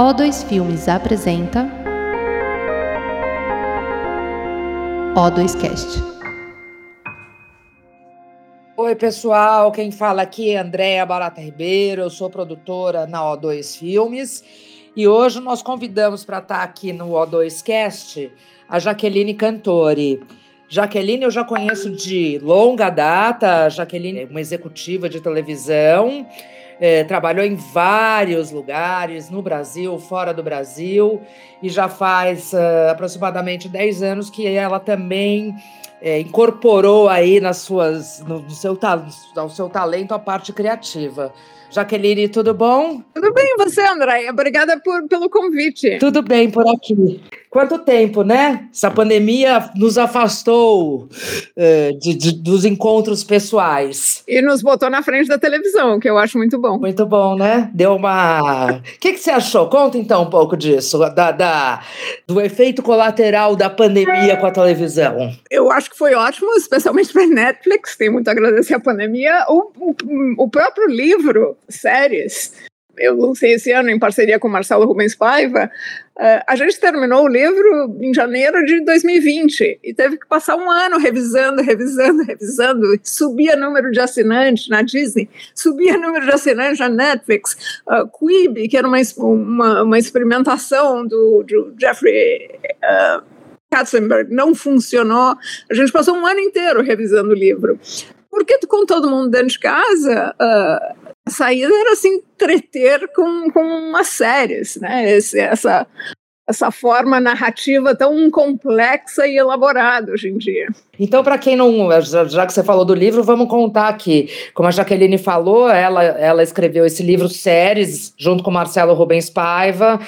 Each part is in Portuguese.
O2 Filmes apresenta O2Cast. Oi, pessoal, quem fala aqui é Andréa Barata Ribeiro, eu sou produtora na O2 Filmes. E hoje nós convidamos para estar aqui no O2Cast a Jaqueline Cantori. Jaqueline eu já conheço de longa data, Jaqueline é uma executiva de televisão, é, trabalhou em vários lugares, no Brasil, fora do Brasil, e já faz uh, aproximadamente 10 anos que ela também é, incorporou aí nas suas, no, no seu, ao seu talento a parte criativa. Jaqueline, tudo bom? Tudo bem, você, André? Obrigada por, pelo convite. Tudo bem por aqui. Quanto tempo, né? Essa pandemia nos afastou uh, de, de, dos encontros pessoais. E nos botou na frente da televisão, que eu acho muito bom. Muito bom, né? Deu uma. O que, que você achou? Conta então um pouco disso, da, da, do efeito colateral da pandemia com a televisão. Eu acho que foi ótimo, especialmente para Netflix. Tem muito a agradecer a pandemia. O, o, o próprio livro séries. Eu lancei esse ano em parceria com Marcelo Rubens Paiva. Uh, a gente terminou o livro em janeiro de 2020 e teve que passar um ano revisando, revisando, revisando. Subia número de assinantes na Disney, subia número de assinantes na Netflix. Uh, Quibi, que era uma, uma, uma experimentação do, do Jeffrey. Uh, Katzenberg não funcionou. A gente passou um ano inteiro revisando o livro. Porque com todo mundo dentro de casa, uh, saída era se entreter com, com umas séries, né? Esse, essa, essa forma narrativa tão complexa e elaborada hoje em dia. Então, para quem não. Já, que você falou do livro, vamos contar aqui. Como a Jaqueline falou, ela, ela escreveu esse livro séries, junto com Marcelo Rubens Paiva.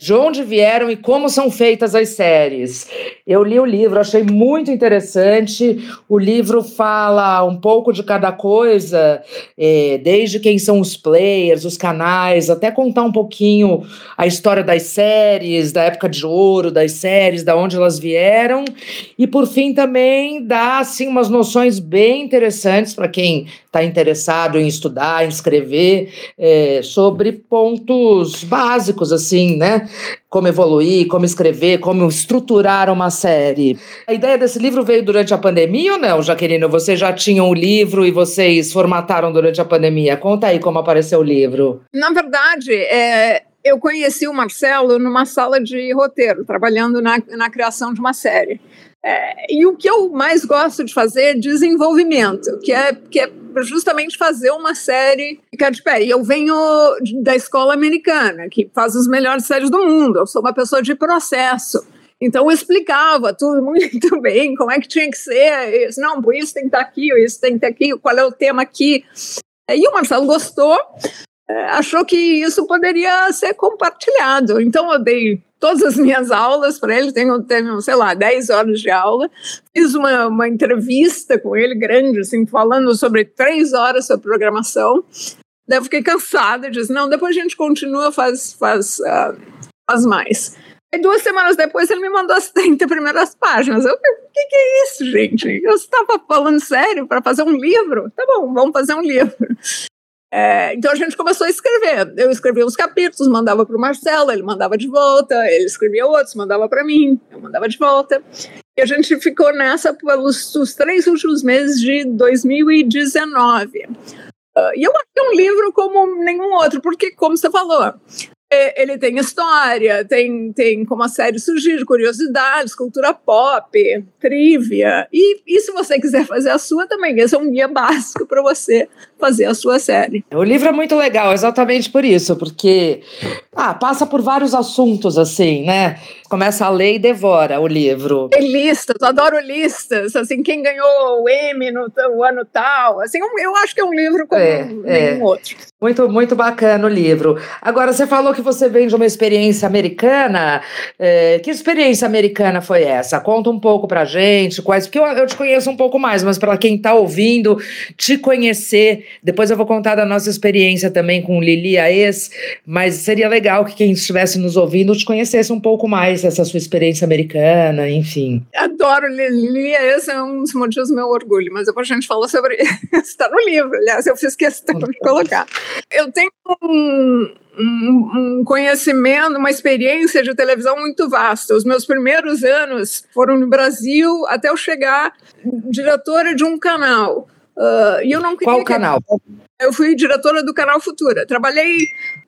De onde vieram e como são feitas as séries. Eu li o livro, achei muito interessante. O livro fala um pouco de cada coisa, é, desde quem são os players, os canais, até contar um pouquinho a história das séries, da época de ouro das séries, da onde elas vieram. E por fim também dá assim umas noções bem interessantes para quem está interessado em estudar, em escrever é, sobre pontos básicos assim, né? Como evoluir, como escrever, como estruturar uma série. A ideia desse livro veio durante a pandemia ou não, Jaqueline? Você já tinha um livro e vocês formataram durante a pandemia? Conta aí como apareceu o livro. Na verdade, é, eu conheci o Marcelo numa sala de roteiro, trabalhando na, na criação de uma série. É, e o que eu mais gosto de fazer é desenvolvimento, que é, que é justamente fazer uma série ficar de pé. E eu venho da escola americana, que faz as melhores séries do mundo. Eu sou uma pessoa de processo. Então eu explicava tudo muito bem, como é que tinha que ser. Isso, não, isso tem que estar aqui, isso tem que estar aqui, qual é o tema aqui. E o Marcelo gostou, achou que isso poderia ser compartilhado. Então eu dei todas as minhas aulas para ele, tenho, tenho, sei lá, 10 horas de aula. Fiz uma, uma entrevista com ele grande, assim, falando sobre três horas sobre programação. Daí eu fiquei cansada disse, não, depois a gente continua, faz, faz, uh, faz mais. E duas semanas depois ele me mandou as 30 primeiras páginas. Eu, o que, que é isso, gente? Eu estava falando sério para fazer um livro? Tá bom, vamos fazer um livro. É, então a gente começou a escrever. Eu escrevia uns capítulos, mandava para o Marcelo, ele mandava de volta, ele escrevia outros, mandava para mim, eu mandava de volta. E a gente ficou nessa pelos os três últimos meses de 2019. Uh, e eu acho que é um livro como nenhum outro, porque, como você falou, ele tem história, tem, tem como a série surgir, curiosidades, cultura pop, trivia. E, e se você quiser fazer a sua também, esse é um guia básico para você fazer a sua série. O livro é muito legal, exatamente por isso, porque ah, passa por vários assuntos assim, né? Começa a ler e devora o livro. Tem listas, adoro listas, assim, quem ganhou o M no, no ano tal, assim, eu acho que é um livro como é, nenhum é. outro. Muito, muito bacana o livro. Agora, você falou que você vem de uma experiência americana. É, que experiência americana foi essa? Conta um pouco pra gente, quais, porque eu, eu te conheço um pouco mais, mas para quem tá ouvindo, te conhecer, depois eu vou contar da nossa experiência também com Lili Aes, mas seria legal que quem estivesse nos ouvindo te conhecesse um pouco mais essa sua experiência americana, enfim. Adoro Lilia, esse é um dos motivos do meu orgulho, mas depois a gente fala sobre isso. Está no livro, aliás, eu fiz questão de colocar. Eu tenho um, um, conhecimento, uma experiência de televisão muito vasta. Os meus primeiros anos foram no Brasil até eu chegar diretora de um canal. Uh, e eu não Qual canal? Eu fui diretora do canal Futura. Trabalhei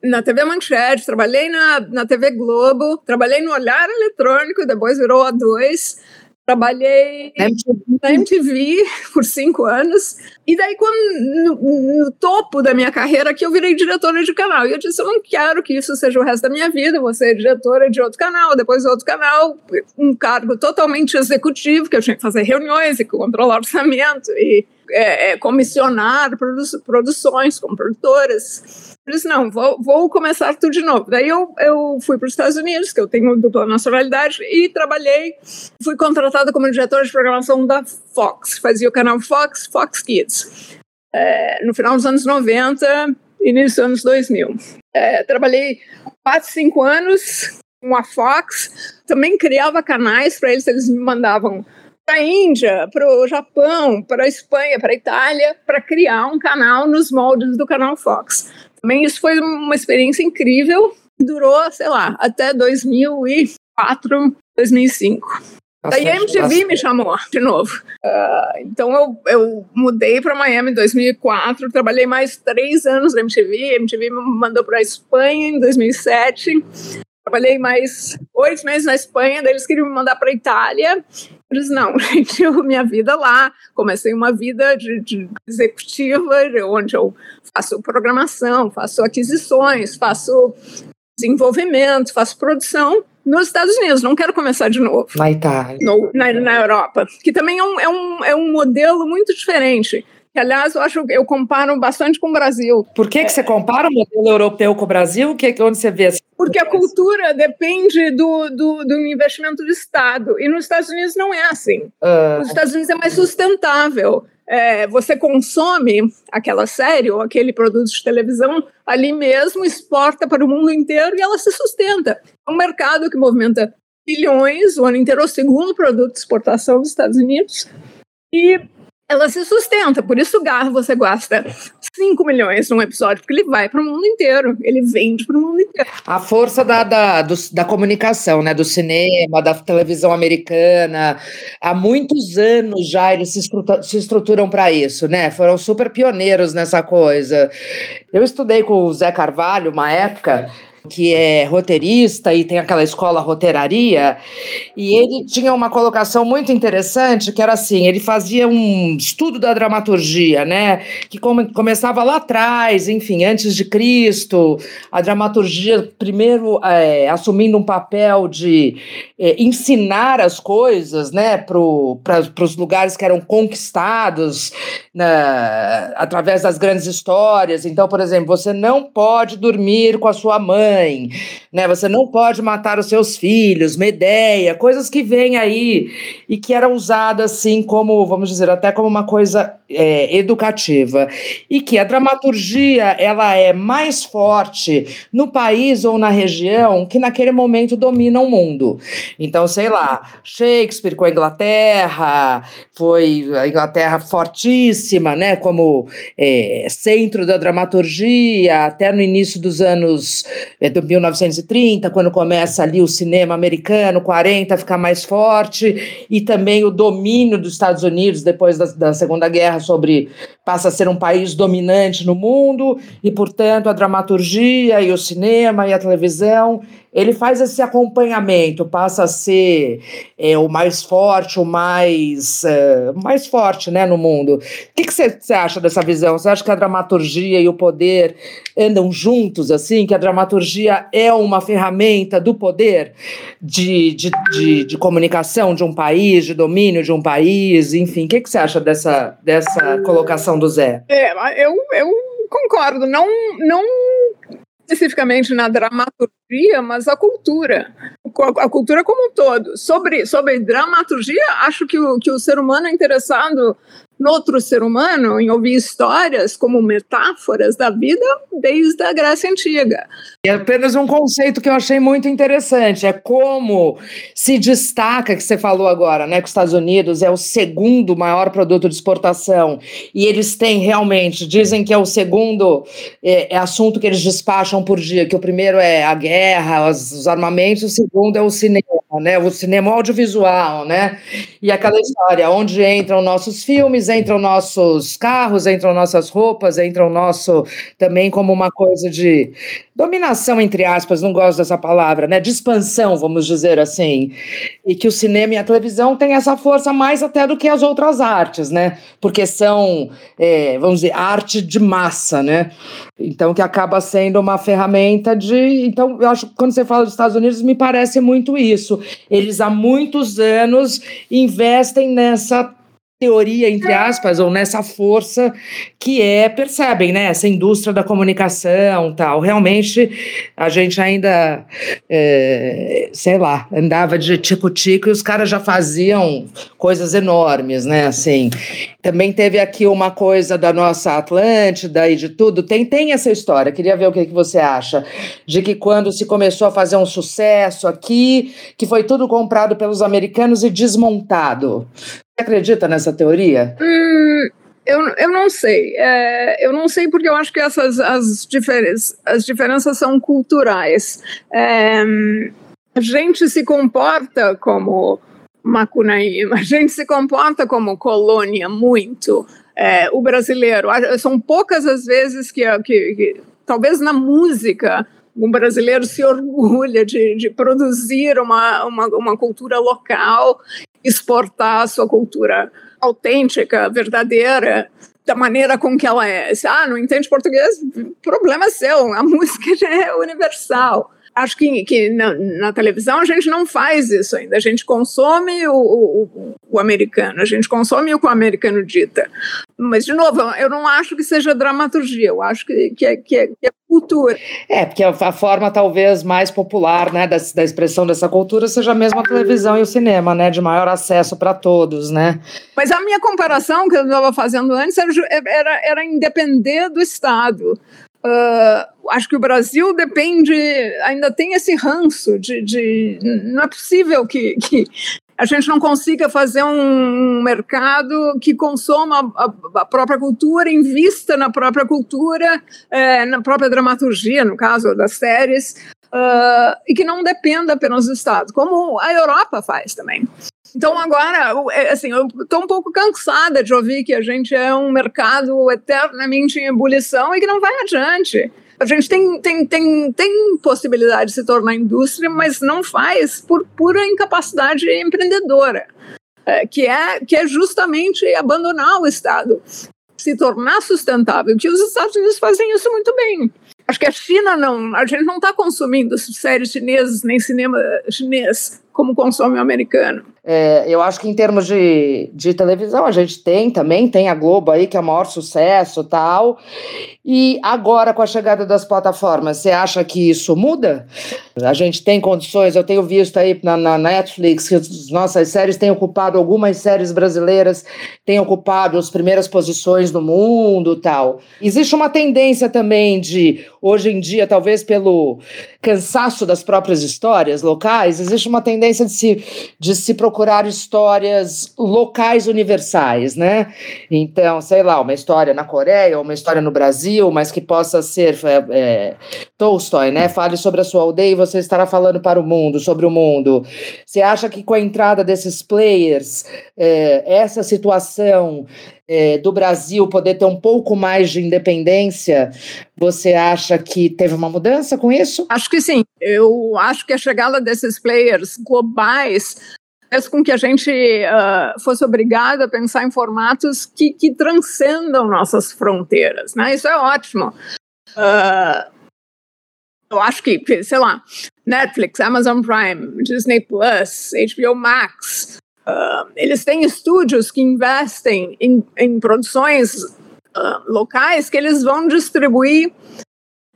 na TV Manchete, trabalhei na, na TV Globo, trabalhei no Olhar Eletrônico, depois virou A2. Trabalhei MTV. na MTV por cinco anos. E daí, quando, no, no, topo da minha carreira, que eu virei diretora de canal. E eu disse: eu não quero que isso seja o resto da minha vida. Vou ser diretora de outro canal, depois outro canal, um cargo totalmente executivo, que eu tinha que fazer reuniões e controlar orçamento e é, é, comissionar produ produções com produtoras. Eu disse, não, vou, vou, começar tudo de novo. Daí eu, eu fui para os Estados Unidos, que eu tenho dupla nacionalidade, e trabalhei, fui contratada como diretora de programação da Fox, fazia o canal Fox, Fox Kids. É, no final dos anos 90, início dos anos 2000. É, trabalhei quatro, cinco anos com a Fox, também criava canais para eles, eles me mandavam para a Índia, para o Japão, para a Espanha, para a Itália, para criar um canal nos moldes do canal Fox. Também isso foi uma experiência incrível, durou, sei lá, até 2004, 2005. Daí a MTV bastante. me chamou de novo. Uh, então eu, eu mudei para Miami em 2004, trabalhei mais três anos na MTV. A MTV me mandou para a Espanha em 2007. Trabalhei mais oito meses na Espanha, daí eles queriam me mandar para a Itália. Disse, não, gente, eu, minha vida lá. Comecei uma vida de, de executiva, onde eu faço programação, faço aquisições, faço desenvolvimento, faço produção nos Estados Unidos. Não quero começar de novo. Na Itália. No, na, na Europa. Que também é um, é, um, é um modelo muito diferente que aliás eu acho eu comparo bastante com o Brasil. Por que, que você compara o modelo europeu com o Brasil? Que, onde você vê? Porque a cultura depende do, do, do, investimento do Estado e nos Estados Unidos não é assim. Uh... Nos Estados Unidos é mais sustentável. É, você consome aquela série ou aquele produto de televisão ali mesmo, exporta para o mundo inteiro e ela se sustenta. É um mercado que movimenta bilhões o ano inteiro, é o segundo produto de exportação dos Estados Unidos. E ela se sustenta. Por isso o Garro você gasta 5 milhões num episódio, porque ele vai para o mundo inteiro, ele vende para o mundo inteiro. A força da, da, do, da comunicação, né? do cinema, da televisão americana. Há muitos anos já eles se, estruturam, se estruturam para isso, né? Foram super pioneiros nessa coisa. Eu estudei com o Zé Carvalho uma época que é roteirista e tem aquela escola roteiraria, e ele tinha uma colocação muito interessante, que era assim, ele fazia um estudo da dramaturgia, né, que come, começava lá atrás, enfim, antes de Cristo, a dramaturgia primeiro é, assumindo um papel de é, ensinar as coisas, né, para os lugares que eram conquistados na, através das grandes histórias, então, por exemplo, você não pode dormir com a sua mãe, mãe, né? Você não pode matar os seus filhos, Medeia, coisas que vêm aí e que eram usadas assim como, vamos dizer, até como uma coisa é, educativa. E que a dramaturgia ela é mais forte no país ou na região que naquele momento domina o mundo. Então, sei lá, Shakespeare com a Inglaterra, foi a Inglaterra fortíssima, né? Como é, centro da dramaturgia, até no início dos anos é, do 1930, quando começa ali o cinema americano, 40, ficar mais forte, e também o domínio dos Estados Unidos depois da, da Segunda Guerra sobre passa a ser um país dominante no mundo e, portanto, a dramaturgia e o cinema e a televisão ele faz esse acompanhamento, passa a ser é, o mais forte, o mais, é, mais forte né, no mundo. O que você acha dessa visão? Você acha que a dramaturgia e o poder andam juntos, assim? Que a dramaturgia é uma ferramenta do poder de, de, de, de comunicação de um país, de domínio de um país, enfim. O que você acha dessa, dessa colocação do Zé? É, eu, eu concordo. Não, não especificamente na dramaturgia, mas a cultura, a cultura como um todo. Sobre, sobre dramaturgia, acho que o, que o ser humano é interessado outro ser humano, em ouvir histórias como metáforas da vida desde a Grécia Antiga. É apenas um conceito que eu achei muito interessante, é como se destaca, que você falou agora, né, que os Estados Unidos é o segundo maior produto de exportação, e eles têm realmente, dizem que é o segundo é, é assunto que eles despacham por dia, que o primeiro é a guerra, os, os armamentos, o segundo é o cinema, né, o cinema audiovisual, né, e aquela história, onde entram nossos filmes, entram nossos carros, entram nossas roupas, entram nosso, também como uma coisa de dominação, entre aspas, não gosto dessa palavra, né, de expansão, vamos dizer assim, e que o cinema e a televisão têm essa força mais até do que as outras artes, né, porque são, é, vamos dizer, arte de massa, né, então que acaba sendo uma ferramenta de, então eu acho que quando você fala dos Estados Unidos, me parece muito isso, eles há muitos anos investem nessa teoria, entre aspas, ou nessa força que é, percebem, né? Essa indústria da comunicação tal. Realmente, a gente ainda, é, sei lá, andava de tico-tico e os caras já faziam coisas enormes, né? Assim, também teve aqui uma coisa da nossa Atlântida e de tudo. Tem, tem essa história, queria ver o que, que você acha, de que quando se começou a fazer um sucesso aqui, que foi tudo comprado pelos americanos e desmontado. Acredita nessa teoria? Hum, eu, eu não sei. É, eu não sei porque eu acho que essas as, diferenças, as diferenças são culturais. É, a gente se comporta como Macunaíma, a gente se comporta como colônia muito. É, o brasileiro, são poucas as vezes que, que, que talvez na música um brasileiro se orgulha de, de produzir uma, uma, uma, cultura local exportar a sua cultura autêntica, verdadeira, da maneira com que ela é. Ah, não entende português? Problema seu, a música é universal acho que, que na, na, televisão a gente não faz isso ainda. A gente consome o, o, o, americano, a gente consome o que o americano dita. Mas, de novo, eu não acho que seja dramaturgia, eu acho que, que, é, que, é, que é cultura. É, porque a, forma talvez mais popular né, da, da expressão dessa cultura seja mesmo a televisão e o cinema, né? De maior acesso para todos, né? Mas a minha comparação que eu estava fazendo antes era, era, era independer do Estado. Uh, acho que o Brasil depende, ainda tem esse ranço de, de não é possível que, que a gente não consiga fazer um mercado que consoma a, a própria cultura, invista na própria cultura, é, na própria dramaturgia, no caso das séries, uh, e que não dependa apenas do Estado, como a Europa faz também. Então, agora, é, assim, eu estou um pouco cansada de ouvir que a gente é um mercado eternamente em ebulição e que não vai adiante. A gente tem, tem, tem, tem possibilidade de se tornar indústria, mas não faz por pura incapacidade empreendedora, é, que, é, que é justamente abandonar o Estado, se tornar sustentável, que os Estados Unidos fazem isso muito bem. Acho que a China não, a gente não está consumindo séries chinesas nem cinema chinês como consome o americano. É, eu acho que em termos de, de televisão, a gente tem também, tem a Globo aí, que é o maior sucesso tal. E agora, com a chegada das plataformas, você acha que isso muda? A gente tem condições, eu tenho visto aí na, na Netflix que as nossas séries têm ocupado, algumas séries brasileiras têm ocupado as primeiras posições no mundo tal. Existe uma tendência também de, hoje em dia, talvez pelo cansaço das próprias histórias locais, existe uma tendência de se, de se procurar procurar histórias locais universais, né? Então, sei lá, uma história na Coreia, uma história no Brasil, mas que possa ser é, é, Tolstói, né? Fale sobre a sua aldeia e você estará falando para o mundo, sobre o mundo. Você acha que com a entrada desses players, é, essa situação é, do Brasil poder ter um pouco mais de independência, você acha que teve uma mudança com isso? Acho que sim. Eu acho que a chegada desses players globais fez com que a gente uh, fosse obrigado a pensar em formatos que, que transcendam nossas fronteiras, né? Isso é ótimo. Uh, eu acho que, sei lá, Netflix, Amazon Prime, Disney Plus, HBO Max, uh, eles têm estúdios que investem em, em produções locais que eles vão distribuir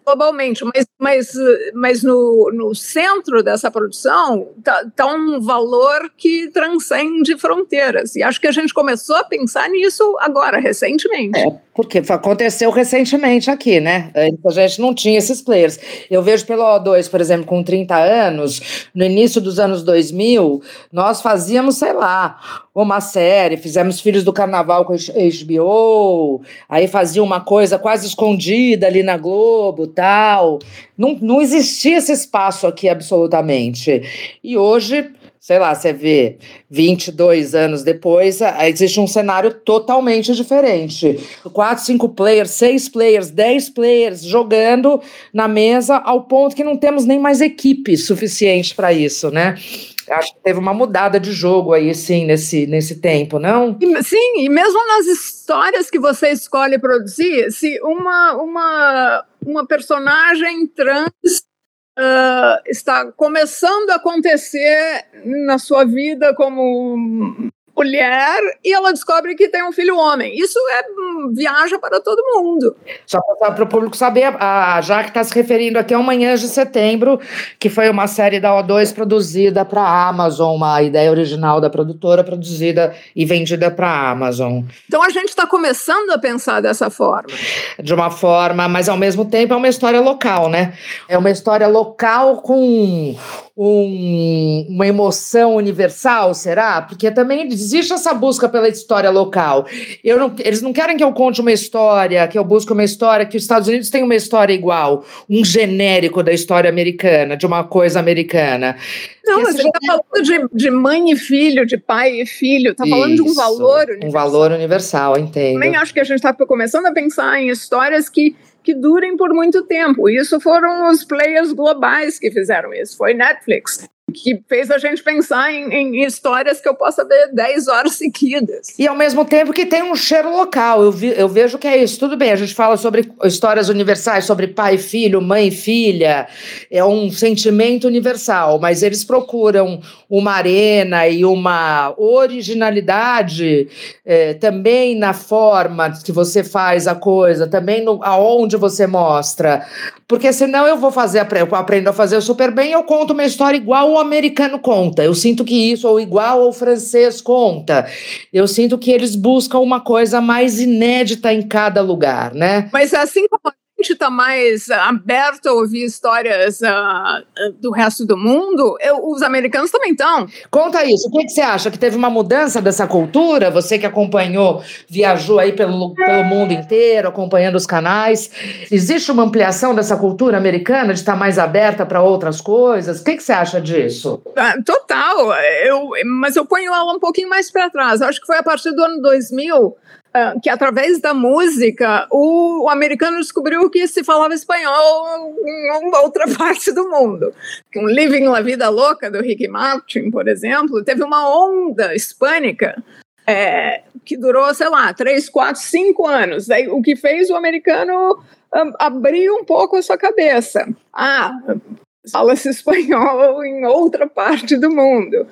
globalmente, mas, mas, mas no, no centro dessa produção está tá um valor que transcende fronteiras. E acho que a gente começou a pensar nisso agora, recentemente. É, porque aconteceu recentemente aqui, né? A gente não tinha esses players. Eu vejo pelo O2, por exemplo, com 30 anos, no início dos anos 2000, nós fazíamos, sei lá, uma série, fizemos Filhos do Carnaval com HBO, aí fazia uma coisa quase escondida ali na Globo, tal. Não, não existia esse espaço aqui absolutamente. E hoje sei lá, você vê 22 anos depois, existe um cenário totalmente diferente. Quatro, cinco players, seis players, dez players jogando na mesa ao ponto que não temos nem mais equipe suficiente para isso, né? Acho que teve uma mudada de jogo aí, sim, nesse, nesse tempo, não? Sim, e mesmo nas histórias que você escolhe produzir, se uma, uma, uma personagem trans uh, está começando a acontecer na sua vida como mulher e ela descobre que tem um filho homem. Isso é viaja para todo mundo. Só para o público saber, a Jaque está se referindo aqui ao Manhã de Setembro, que foi uma série da O2 produzida para a Amazon, uma ideia original da produtora, produzida e vendida para a Amazon. Então a gente está começando a pensar dessa forma. De uma forma, mas ao mesmo tempo é uma história local, né? É uma história local com um, uma emoção universal, será? Porque também existe essa busca pela história local. Não, eles não querem que eu conte uma história, que eu busque uma história, que os Estados Unidos têm uma história igual, um genérico da história americana, de uma coisa americana. Não, você está falando de, de mãe e filho, de pai e filho, está falando de um valor universal. Um valor universal, entendo. Também acho que a gente está começando a pensar em histórias que que durem por muito tempo. Isso foram os players globais que fizeram isso. Foi Netflix, que fez a gente pensar em, em, histórias que eu possa ver 10 horas seguidas. E ao mesmo tempo que tem um cheiro local. Eu, vi, eu vejo que é isso. Tudo bem, a gente fala sobre histórias universais, sobre pai e filho, mãe e filha. É um sentimento universal, mas eles procuram uma arena e uma originalidade é, também na forma que você faz a coisa, também no, aonde você mostra. Porque senão eu vou fazer, eu aprendo a fazer super bem, eu conto uma história igual o americano conta. Eu sinto que isso, ou igual o francês conta. Eu sinto que eles buscam uma coisa mais inédita em cada lugar, né? Mas assim como gente está mais aberto a ouvir histórias uh, do resto do mundo, eu, os americanos também estão. Conta isso. O que, que, você acha? Que teve uma mudança dessa cultura? Você que acompanhou, viajou aí pelo, pelo mundo inteiro, acompanhando os canais. Existe uma ampliação dessa cultura americana de estar tá mais aberta para outras coisas? O que, que, você acha disso? Uh, total. Eu, mas eu ponho ela um pouquinho mais para trás. Acho que foi a partir do ano 2000 ah, que através da música o, o, americano descobriu que se falava espanhol em outra parte do mundo. Um Living La Vida Louca do Ricky Martin, por exemplo, teve uma onda hispânica é, que durou, sei lá, três, quatro, cinco anos. Daí, o que fez o americano um, abrir um pouco a sua cabeça. Ah, fala-se espanhol em outra parte do mundo.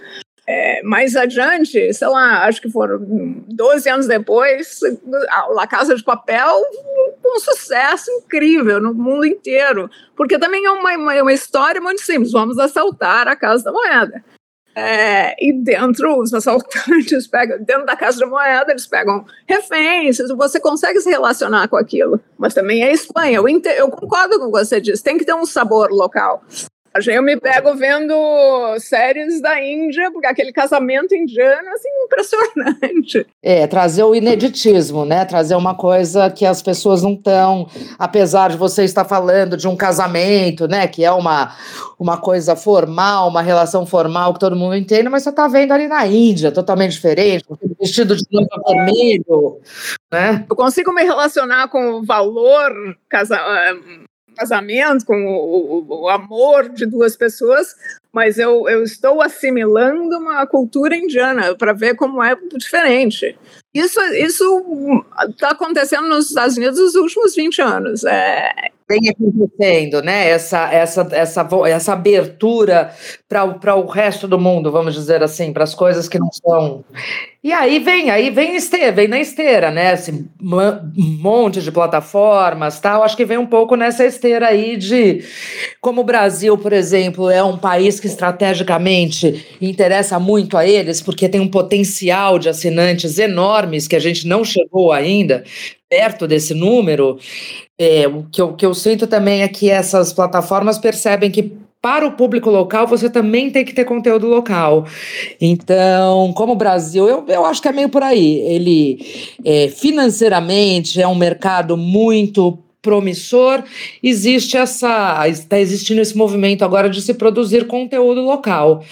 É, mais adiante, sei lá, acho que foram 12 anos depois, a Casa de Papel, um sucesso incrível no mundo inteiro. Porque também é uma, uma, uma história muito simples: vamos assaltar a Casa da Moeda. É, e dentro, os assaltantes pegam, dentro da Casa da Moeda, eles pegam reféns, você consegue se relacionar com aquilo. Mas também é Espanha. Eu, eu concordo com o que você disse, tem que ter um sabor local. Eu me pego vendo séries da Índia, porque aquele casamento indiano, assim, impressionante. É, trazer o ineditismo, né? Trazer uma coisa que as pessoas não estão, apesar de você estar falando de um casamento, né? Que é uma, uma coisa formal, uma relação formal que todo mundo entende, mas você está vendo ali na Índia, totalmente diferente, vestido de noiva vermelho, né? Eu consigo me relacionar com o valor casa casamento, com o, o, amor de duas pessoas, mas eu, eu estou assimilando uma cultura indiana para ver como é diferente. Isso está acontecendo nos Estados Unidos nos últimos 20 anos. É, vem acontecendo, né? Essa, essa, essa, essa abertura para o resto do mundo, vamos dizer assim, para as coisas que não são. E aí vem, aí vem esteira, vem na esteira, né? Esse monte de plataformas, tal. Acho que vem um pouco nessa esteira aí de como o Brasil, por exemplo, é um país que estrategicamente interessa muito a eles, porque tem um potencial de assinantes enormes que a gente não chegou ainda perto desse número. É, o que eu, que eu sinto também é que essas plataformas percebem que para o público local, você também tem que ter conteúdo local. Então, como o Brasil, eu, eu acho que é meio por aí. Ele é, financeiramente é um mercado muito promissor, existe essa. está existindo esse movimento agora de se produzir conteúdo local.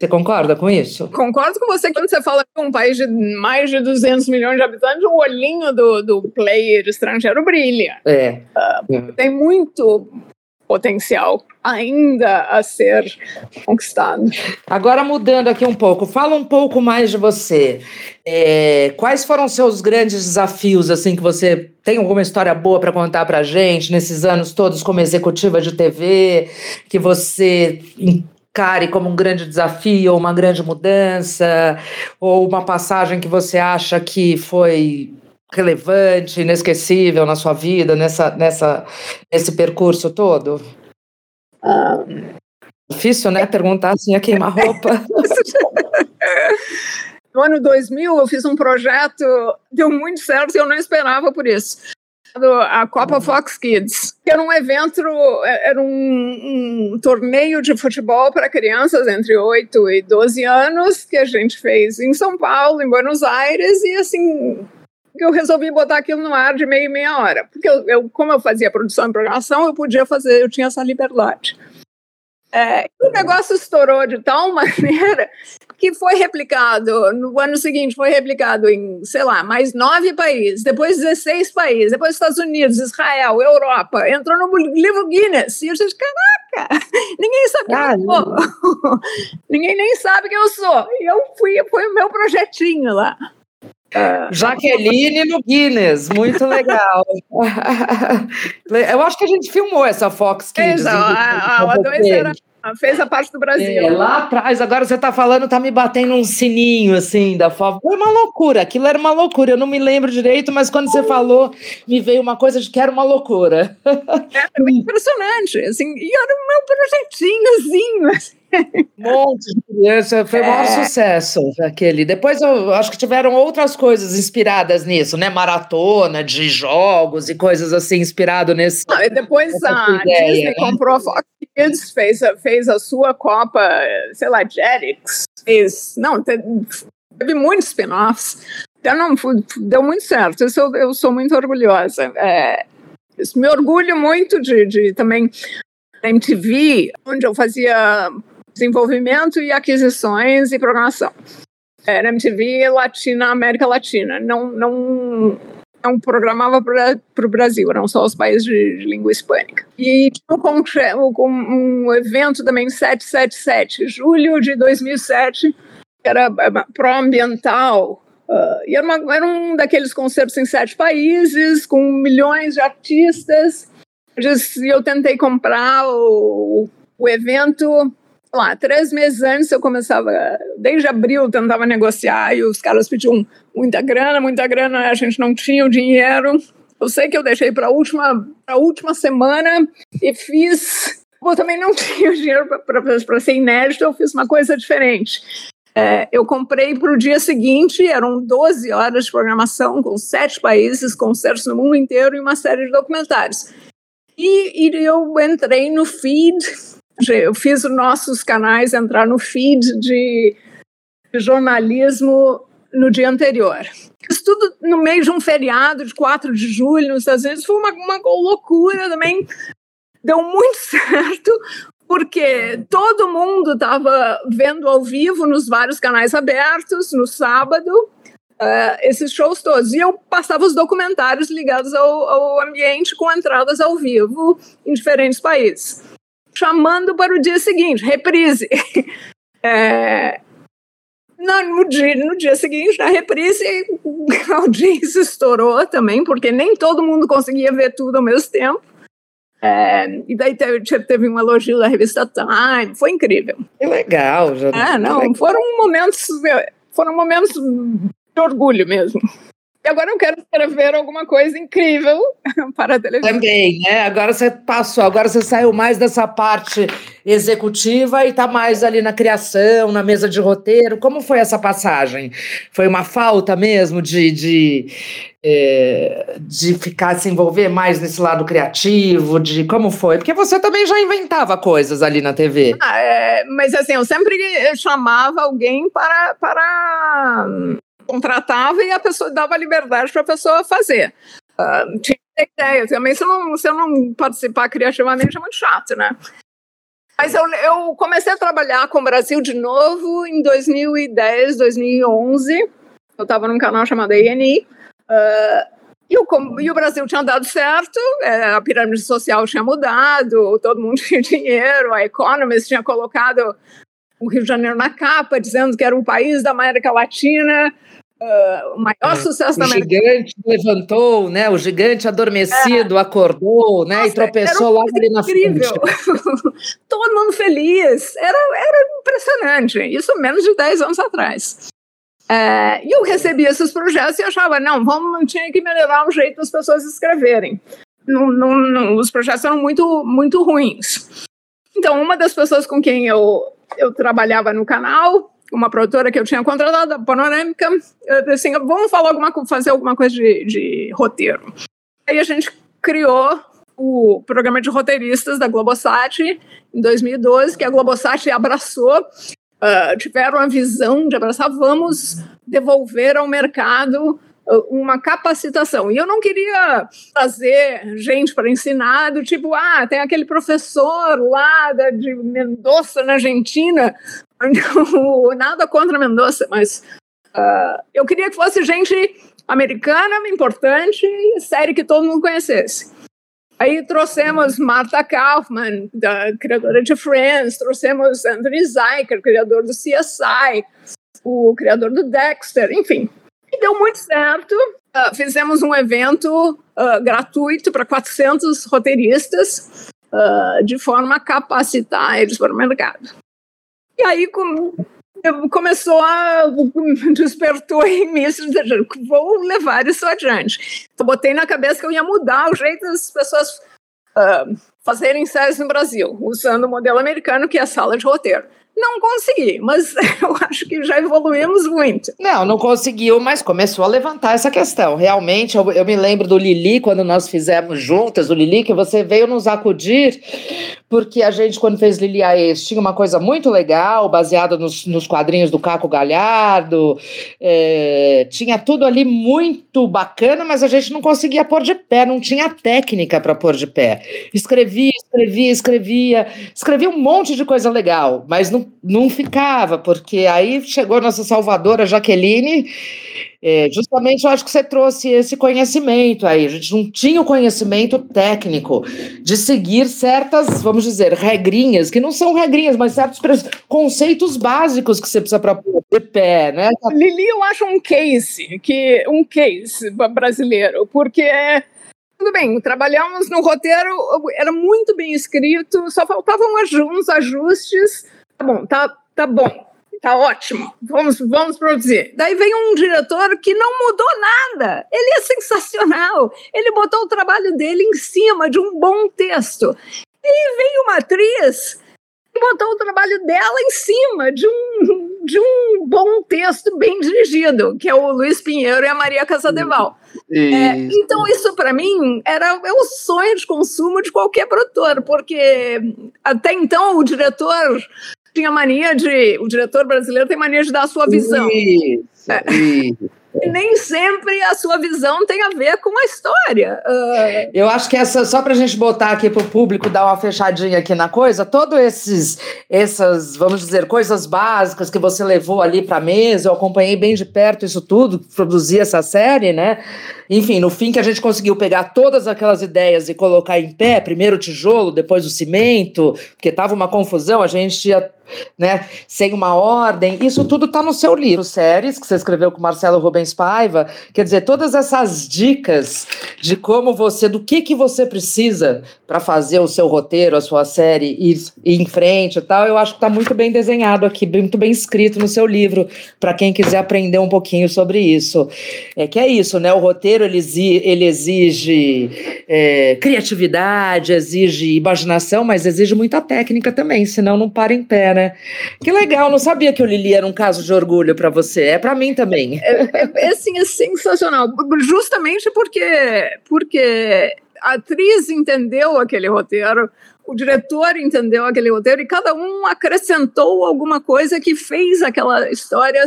Você concorda com isso? Concordo com você quando você fala que um país de mais de 200 milhões de habitantes, o olhinho do, do player estrangeiro brilha. É. Uh, tem muito potencial ainda a ser conquistado. Agora mudando aqui um pouco, fala um pouco mais de você. É, quais foram seus grandes desafios assim que você tem alguma história boa para contar para gente nesses anos todos como executiva de TV que você encare como um grande desafio, ou uma grande mudança, ou uma passagem que você acha que foi relevante, inesquecível na sua vida, nessa, nessa, nesse percurso todo? Um... Difícil, né? Perguntar assim a queima-roupa. no ano 2000, eu fiz um projeto, deu muito certo e eu não esperava por isso a Copa Fox Kids, que era um evento, era um, um torneio de futebol para crianças entre 8 e 12 anos, que a gente fez em São Paulo, em Buenos Aires, e assim, eu resolvi botar aquilo no ar de meia e meia hora, porque eu, eu como eu fazia produção e programação, eu podia fazer, eu tinha essa liberdade. É, o negócio estourou de tal maneira que foi replicado, no ano seguinte foi replicado em, sei lá, mais nove países, depois 16 países, depois Estados Unidos, Israel, Europa, entrou no livro Guinness, e a gente, caraca, ninguém sabe quem eu sou, ninguém nem sabe quem eu sou, e eu fui, foi o meu projetinho lá. Jaqueline no Guinness, muito legal. Eu acho que a gente filmou essa Fox Kids. Exato, a, a, a fez a parte do Brasil. É, lá atrás, agora você está falando, tá me batendo um sininho assim da FOV. Foi uma loucura, aquilo era uma loucura. Eu não me lembro direito, mas quando você falou, me veio uma coisa de que era uma loucura. É, foi impressionante, assim, e era o meu projetinhozinho, assim. Um monte de criança, foi o maior é. sucesso aquele. Depois eu acho que tiveram outras coisas inspiradas nisso, né? Maratona de jogos e coisas assim, inspirado nesse. e depois a ideia, Disney né? comprou a Fox Kids, fez a, fez a sua Copa, sei lá, Jetix, fez. Não, teve, teve muitos spin-offs. Então, não, deu muito certo. Isso eu, eu sou muito orgulhosa. É, me orgulho muito de, de também da MTV, onde eu fazia desenvolvimento e aquisições e programação. Era MTV Latina, América Latina. Não, não, não programava para o Brasil, eram só os países de, de língua hispânica. E tinha um, um, um evento também 777, julho de 2007, que era é, pró-ambiental, Uh, e era, uma, era, um daqueles concertos em sete países, com milhões de artistas. E eu tentei comprar o, o evento lá, três meses antes eu começava, desde abril tentava negociar e os caras pediam muita grana, muita grana, a gente não tinha o dinheiro. Eu sei que eu deixei para a última, última semana e fiz. Eu também não tinha dinheiro para ser inédito, eu fiz uma coisa diferente. É, eu comprei para o dia seguinte, eram 12 horas de programação com sete países, concertos no mundo inteiro e uma série de documentários. E, e eu entrei no feed eu fiz os nossos canais entrar no feed de, jornalismo no dia anterior. Isso tudo no meio de um feriado de 4 de julho nos Estados Unidos foi uma, uma loucura também. Deu muito certo, porque todo mundo estava vendo ao vivo nos vários canais abertos no sábado. Uh, esses shows todos. E eu passava os documentários ligados ao, ao ambiente com entradas ao vivo em diferentes países. Chamando para o dia seguinte, reprise. É, no, dia, no dia seguinte, na reprise, a audiência estourou também, porque nem todo mundo conseguia ver tudo ao mesmo tempo. É, e daí teve, teve um elogio da revista Time, foi incrível. Que legal, já. É, não, foram momentos, foram momentos de orgulho mesmo. E agora eu quero escrever alguma coisa incrível para a televisão. Também, né? Agora você passou, agora você saiu mais dessa parte executiva e está mais ali na criação, na mesa de roteiro. Como foi essa passagem? Foi uma falta mesmo de, de, é, de ficar se envolver mais nesse lado criativo? De como foi? Porque você também já inventava coisas ali na TV. Ah, é, mas assim, eu sempre chamava alguém para, para contratava e a pessoa dava liberdade para a pessoa fazer. Uh, tinha ideia. Também, se eu, não, se eu não participar criativamente, é muito chato, né? Mas eu, eu comecei a trabalhar com o Brasil de novo em 2010, 2011. Eu estava num canal chamado ANI. Uh, e o, e o, Brasil tinha dado certo, é, a pirâmide social tinha mudado, todo mundo tinha dinheiro, a Economist tinha colocado o Rio de Janeiro na capa, dizendo que era um país da América Latina Uh, o maior é. sucesso da América. O gigante levantou, né? O gigante adormecido é. acordou, né? Nossa, e tropeçou logo ali na incrível. frente. Todo mundo feliz. Era, era impressionante. Isso menos de 10 anos atrás. É, e eu recebia esses projetos e achava, não, vamos, tinha que melhorar o jeito das pessoas escreverem. Não, não, não, os projetos eram muito, muito ruins. Então, uma das pessoas com quem eu, eu trabalhava no canal uma produtora que eu tinha contratado, a Panorâmica, assim, vamos falar alguma, fazer alguma coisa de, de roteiro. Aí a gente criou o programa de roteiristas da Globosat em 2012, que a Globosat abraçou, uh, tiveram a visão de abraçar, vamos devolver ao mercado uma capacitação. E eu não queria trazer gente para ensinar, do tipo, ah, tem aquele professor lá de Mendoza, na Argentina, nada contra Mendoza, mas uh, eu queria que fosse gente americana, importante, série que todo mundo conhecesse. Aí trouxemos Martha Kaufman, da criadora de Friends, trouxemos Anthony Zeiker, criador do CSI, o criador do Dexter, enfim. E deu muito certo. Uh, fizemos um evento uh, gratuito para 400 roteiristas, uh, de forma a capacitar eles para o mercado. E aí com, começou a. despertou em mim, vou levar isso adiante. Então, botei na cabeça que eu ia mudar o jeito das pessoas fazerem séries no Brasil, usando o modelo americano, que é a sala de roteiro. Não consegui, mas eu acho que já evoluímos muito. Não, não conseguiu, mas começou a levantar essa questão. Realmente, eu, eu me lembro do Lili, quando nós fizemos juntas, o Lili, que você veio nos acudir, porque a gente, quando fez Lili Aes, tinha uma coisa muito legal, baseada nos, nos quadrinhos do Caco Galhardo, é, tinha tudo ali muito bacana, mas a gente não conseguia pôr de pé, não tinha técnica para pôr de pé. Escrevia, escrevia, escrevia, escrevia um monte de coisa legal, mas não não, ficava, porque aí chegou nossa salvadora Jaqueline, é, justamente eu acho que você trouxe esse conhecimento aí. A gente não tinha o conhecimento técnico de seguir certas, vamos dizer, regrinhas, que não são regrinhas, mas certos conceitos básicos que você precisa para pôr de pé, né? Lili, eu acho um case, que, um case brasileiro, porque tudo bem, trabalhamos no roteiro, era muito bem escrito, só faltavam uns ajustes bom, tá, tá bom, tá ótimo, vamos, vamos produzir. Daí vem um diretor que não mudou nada, ele é sensacional, ele botou o trabalho dele em cima de um bom texto. E veio uma atriz e botou o trabalho dela em cima de um, de um bom texto bem dirigido, que é o Luiz Pinheiro e a Maria Casadeval. É, então, isso para mim era é o sonho de consumo de qualquer produtor, porque até então o diretor tinha mania de. O diretor brasileiro tem mania de dar a sua visão. Isso, é. isso. e nem sempre a sua visão tem a ver com a história. Uh... Eu acho que essa, só para a gente botar aqui para o público, dar uma fechadinha aqui na coisa, todos esses, essas, vamos dizer, coisas básicas que você levou ali para a mesa, eu acompanhei bem de perto isso tudo, produzir essa série, né? Enfim, no fim que a gente conseguiu pegar todas aquelas ideias e colocar em pé, primeiro o tijolo, depois o cimento, porque tava uma confusão, a gente ia né, sem uma ordem. Isso tudo está no seu livro, Séries, que você escreveu com Marcelo Rubens Paiva. Quer dizer, todas essas dicas de como você, do que, que você precisa para fazer o seu roteiro, a sua série ir, em frente e tal, eu acho que está muito bem desenhado aqui, muito bem escrito no seu livro, para quem quiser aprender um pouquinho sobre isso. É que é isso, né? O roteiro ele exige, ele exige é, criatividade, exige imaginação, mas exige muita técnica também, senão não para em pé, né? Que legal, não sabia que o Lili era um caso de orgulho para você. É para mim também. É, é, é, assim, é sensacional. Justamente porque, porque a atriz entendeu aquele roteiro, o diretor entendeu aquele roteiro e cada um acrescentou alguma coisa que fez aquela história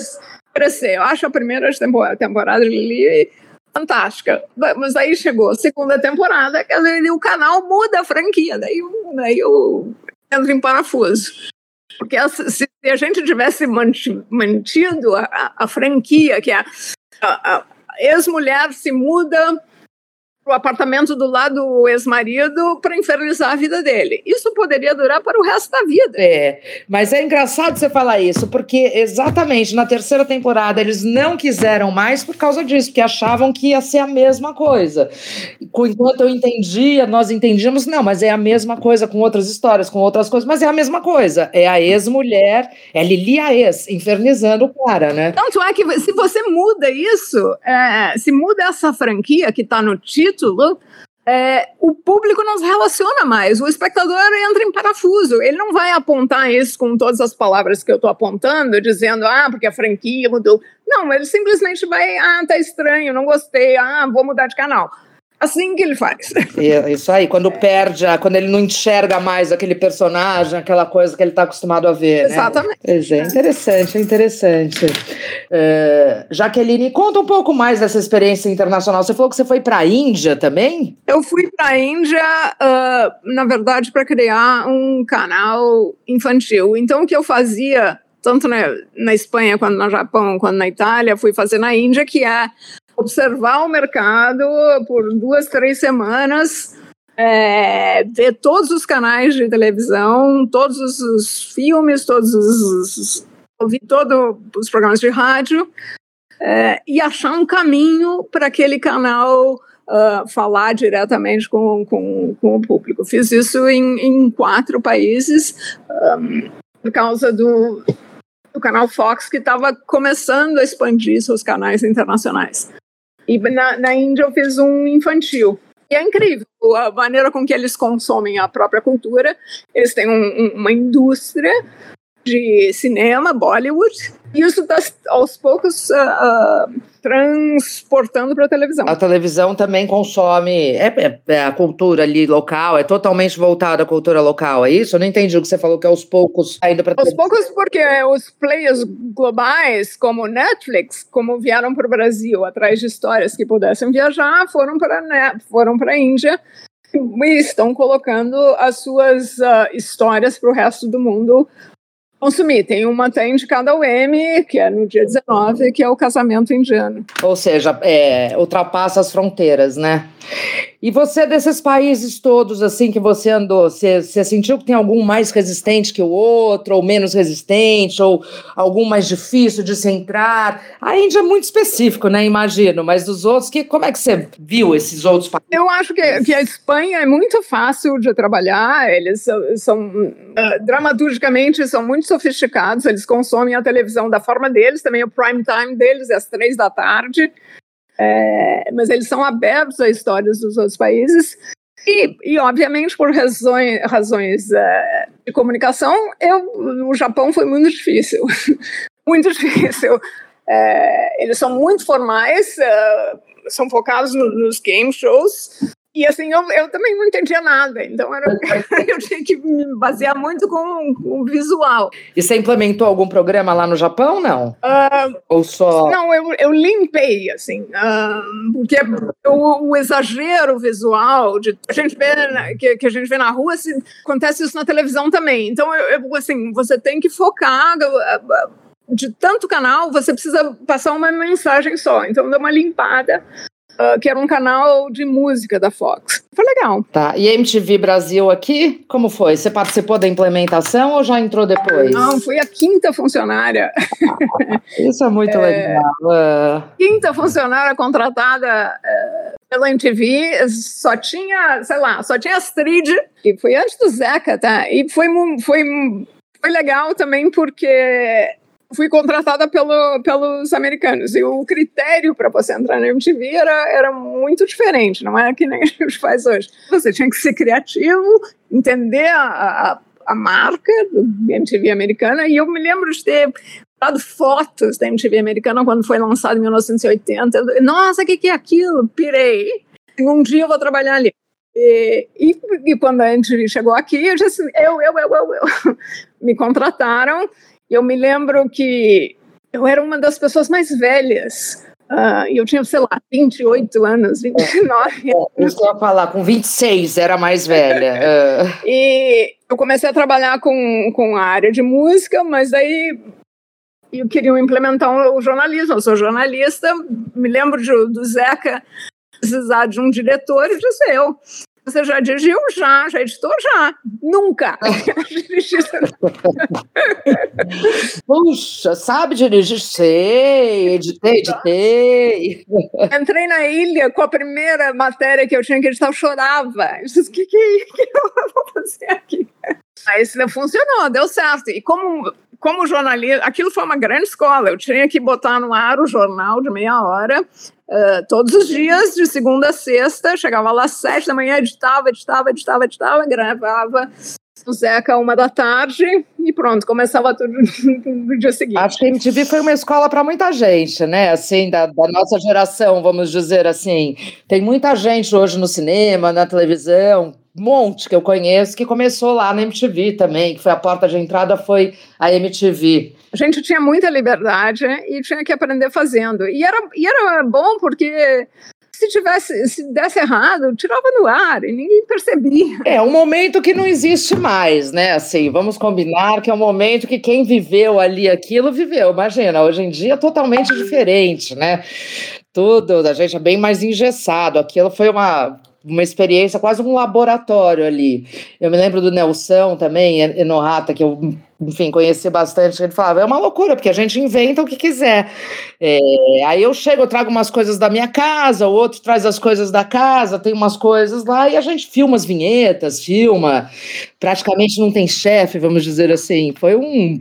crescer. Eu acho a primeira temporada de Lili fantástica. Mas aí chegou a segunda temporada, dizer, o canal muda a franquia, daí, daí eu entro em parafuso. Porque se a gente tivesse mantido a, a franquia, que é a, a, a ex-mulher se muda o apartamento do lado do ex-marido para infernizar a vida dele. Isso poderia durar para o resto da vida. É, mas é engraçado você falar isso, porque exatamente na terceira temporada eles não quiseram mais por causa disso, porque achavam que ia ser a mesma coisa. Enquanto eu entendia, nós entendíamos, não, mas é a mesma coisa com outras histórias, com outras coisas, mas é a mesma coisa. É a ex-mulher, é Lili a ex, infernizando o cara, né? Tanto é que se você muda isso, é, se muda essa franquia que está no título, título, é, o público não se relaciona mais, o espectador entra em parafuso. Ele não vai apontar isso com todas as palavras que eu estou apontando, dizendo, ah, porque a franquia mudou. Não, ele simplesmente vai, ah, tá estranho, não gostei, ah, vou mudar de canal. Assim que ele faz. É, isso aí, quando perde, quando ele não enxerga mais aquele personagem, aquela coisa que ele está acostumado a ver. Né? Exatamente. Né? É interessante, é interessante. Uh, Jaqueline, conta um pouco mais dessa experiência internacional. Você falou que você foi para a Índia também? Eu fui para a Índia, uh, na verdade, para criar um canal infantil. Então, o que eu fazia tanto na, na Espanha quanto no Japão, quanto na Itália, fui fazer na Índia, que é observar o mercado por duas, três semanas, é, ver todos os canais de televisão, todos os filmes, todos os. ouvir todos os programas de rádio é, e achar um caminho para aquele canal uh, falar diretamente com, com, com, o público. Fiz isso em, em quatro países um, por causa do, do canal Fox, que estava começando a expandir seus canais internacionais. E na, na Índia eu fiz um infantil. E é incrível a maneira com que eles consomem a própria cultura. Eles têm um, um, uma indústria de cinema, Bollywood, e isso está aos poucos uh, uh, transportando para a televisão. A televisão também consome é, é, é, a cultura ali local, é totalmente voltada à cultura local, é isso? Eu não entendi o que você falou que aos poucos ainda para Aos poucos porque os players globais, como Netflix, como vieram para o Brasil atrás de histórias que pudessem viajar, foram para né, foram para a Índia e estão colocando as suas uh, histórias para o resto do mundo consumir. Tem uma até indicada ao M, que é no dia 19, que é o casamento indiano. Ou seja, é, ultrapassa as fronteiras, né? E você, desses países todos, assim, que você andou, você, você sentiu que tem algum mais resistente que o outro, ou menos resistente, ou algum mais difícil de se entrar? A Índia é muito específico, né, imagino, mas dos outros, que, como é que você viu esses outros países? Eu acho que, que a Espanha é muito fácil de trabalhar, eles são, são uh, dramaturgicamente, são muito sofisticados, eles consomem a televisão da forma deles, também o prime time deles é às três da tarde, é, mas eles são abertos a histórias dos outros países. E, e obviamente, por razões, razões é, de comunicação, eu, o Japão foi muito difícil. muito difícil. É, eles são muito formais, é, são focados no, nos game shows. E assim, eu, eu também não entendia nada, então era, eu tinha que me basear muito com, o visual. E você implementou algum programa lá no Japão, não? Uh, Ou só... Não, eu, eu limpei, assim, uh, porque o, o, exagero visual de, a gente vê, né, que, que a gente vê na rua, assim, acontece isso na televisão também. Então, eu, eu assim, você tem que focar de tanto canal, você precisa passar uma mensagem só. Então, dá uma limpada uh, que era um canal de música da Fox. Foi legal. Tá. E MTV Brasil aqui, como foi? Você participou da implementação ou já entrou depois? Não, fui a quinta funcionária. Isso é muito é, legal. Uh... Quinta funcionária contratada. Uh, pela MTV, só tinha, sei lá, só tinha Astrid, e foi antes do Zeca, tá? E foi, foi, foi legal também porque fui contratada pelo, pelos americanos. E o critério para você entrar na MTV era, era muito diferente, não é que nem a gente faz hoje. Você tinha que ser criativo, entender a, a, a marca do MTV americana, e eu me lembro de ter dado fotos da MTV americana quando foi lançado em 1980. Nossa, o que, que é aquilo? Pirei. Um dia eu vou trabalhar ali. E, e, e, quando a MTV chegou aqui, eu disse, eu, eu, eu, eu, eu. Me contrataram eu me lembro que eu era uma das pessoas mais velhas. Uh, eu tinha, sei lá, 28 anos, 29 anos. É, isso que eu ia falar, com 26 era mais velha. Uh. e eu comecei a trabalhar com, com a área de música, mas aí eu queria implementar o jornalismo. Eu sou jornalista, me lembro de, do Zeca precisar de um diretor e disse eu. Você já dirigiu? Já. Já editou? Já. Nunca. Puxa, sabe dirigir? Sei, editei, editei. Entrei na ilha com a primeira matéria que eu tinha que editar, eu chorava. Eu disse, o que, que, é que eu vou fazer aqui? Aí funcionou, deu certo. E como, como jornalista, aquilo foi uma grande escola. Eu tinha que botar no ar o jornal de meia hora, Uh, todos os dias, de segunda a sexta, chegava lá às sete da manhã, editava, editava, editava, editava, gravava o Zeca uma da tarde e pronto, começava tudo no dia seguinte. Acho que a MTV foi uma escola para muita gente, né? Assim, da, da, nossa geração, vamos dizer assim. Tem muita gente hoje no cinema, na televisão, um monte que eu conheço que começou lá na MTV também, que foi a porta de entrada foi a MTV. A gente tinha muita liberdade e tinha que aprender fazendo. E era, e era bom porque se tivesse, se desse errado, tirava no ar e ninguém percebia. É um momento que não existe mais, né? Assim, vamos combinar que é um momento que quem viveu ali aquilo viveu. Imagina, hoje em dia é totalmente diferente, né? Tudo, a gente é bem mais engessado. Aquilo foi uma uma experiência, quase um laboratório ali. Eu me lembro do Nelson também, Enorrata, que eu enfim, conheci bastante, ele falava, é uma loucura, porque a gente inventa o que quiser. É, aí eu chego, eu trago umas coisas da minha casa, o outro traz as coisas da casa, tem umas coisas lá, e a gente filma as vinhetas, filma, praticamente não tem chefe, vamos dizer assim. Foi um,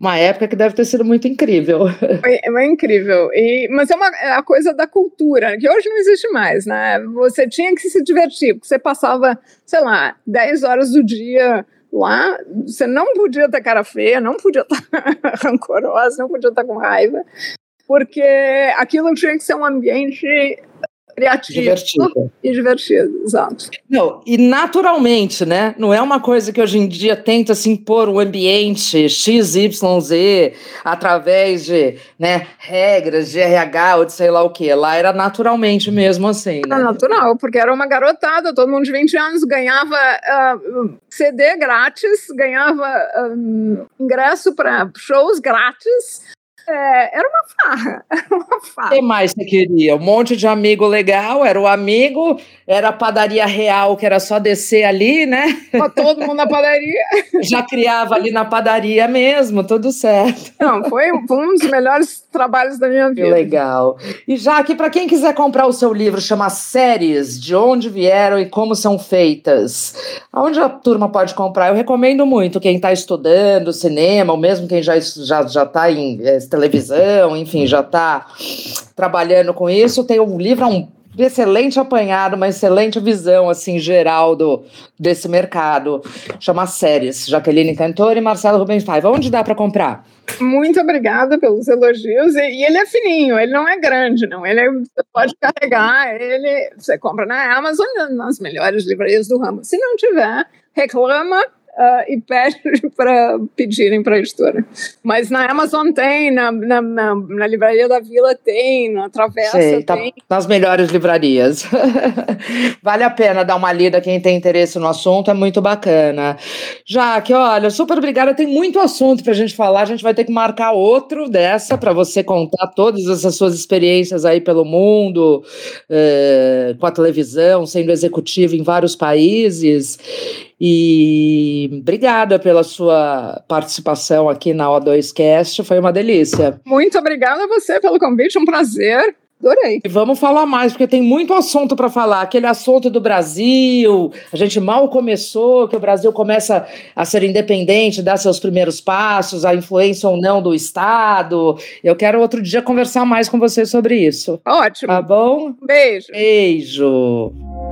uma época que deve ter sido muito incrível. Foi, incrível. E, mas é uma é a coisa da cultura, que hoje não existe mais, né? Você tinha que se divertir, porque você passava, sei lá, 10 horas do dia Lá, você não podia ter cara feia, não podia estar rancorosa, não podia estar com raiva, porque aquilo tinha que ser um ambiente criativo divertido. e divertido, exato. Não, e naturalmente, né? Não é uma coisa que hoje em dia tenta se impor um ambiente XYZ através de né, regras de RH ou de sei lá o que. Lá era naturalmente mesmo assim. Né? Era natural, porque era uma garotada, todo mundo de 20 anos ganhava uh, ah, CD grátis, ganhava um, ingresso para shows grátis é, era uma farra. Era uma farra. O que mais você queria? Um monte de amigo legal, era o amigo, era a padaria real, que era só descer ali, né? Com todo mundo na padaria. Já criava ali na padaria mesmo, tudo certo. Não, foi, foi um dos melhores trabalhos da minha vida. Que legal. E já aqui, para quem quiser comprar o seu livro, chama Séries, de onde vieram e como são feitas. Aonde a turma pode comprar? Eu recomendo muito quem está estudando cinema, ou mesmo quem já está já, já tá em é, televisão, enfim, já está trabalhando com isso. Tem um livro, é um excelente apanhado, uma excelente visão assim geral do, desse mercado. Chama Séries, Jaqueline Cantor e Marcelo Rubens Paiva. Onde dá para comprar? Muito obrigada pelos elogios. E, e, ele é fininho, ele não é grande, não. Ele é, pode carregar, ele você compra na Amazon, nas melhores livrarias do ramo. Se não tiver, reclama uh, e pede para pedirem para a editora. Mas na Amazon tem, na, na, na, na, Livraria da Vila tem, na Travessa Sei, tá tem. Nas melhores livrarias. vale a pena dar uma lida quem tem interesse no assunto, é muito bacana. Jaque, olha, super obrigada, tem muito assunto para a gente falar, a gente vai ter que marcar outro dessa para você contar todas essas suas experiências aí pelo mundo, eh, com a televisão, sendo executivo em vários países. E obrigada pela sua participação aqui na O2Cast, foi uma delícia. Muito obrigada a você pelo convite, um prazer. Adorei. E vamos falar mais, porque tem muito assunto para falar. Aquele assunto do Brasil, a gente mal começou, que o Brasil começa a ser independente, dar seus primeiros passos, a influência ou não do Estado. Eu quero outro dia conversar mais com você sobre isso. Ótimo. Tá bom? Beijo. Beijo.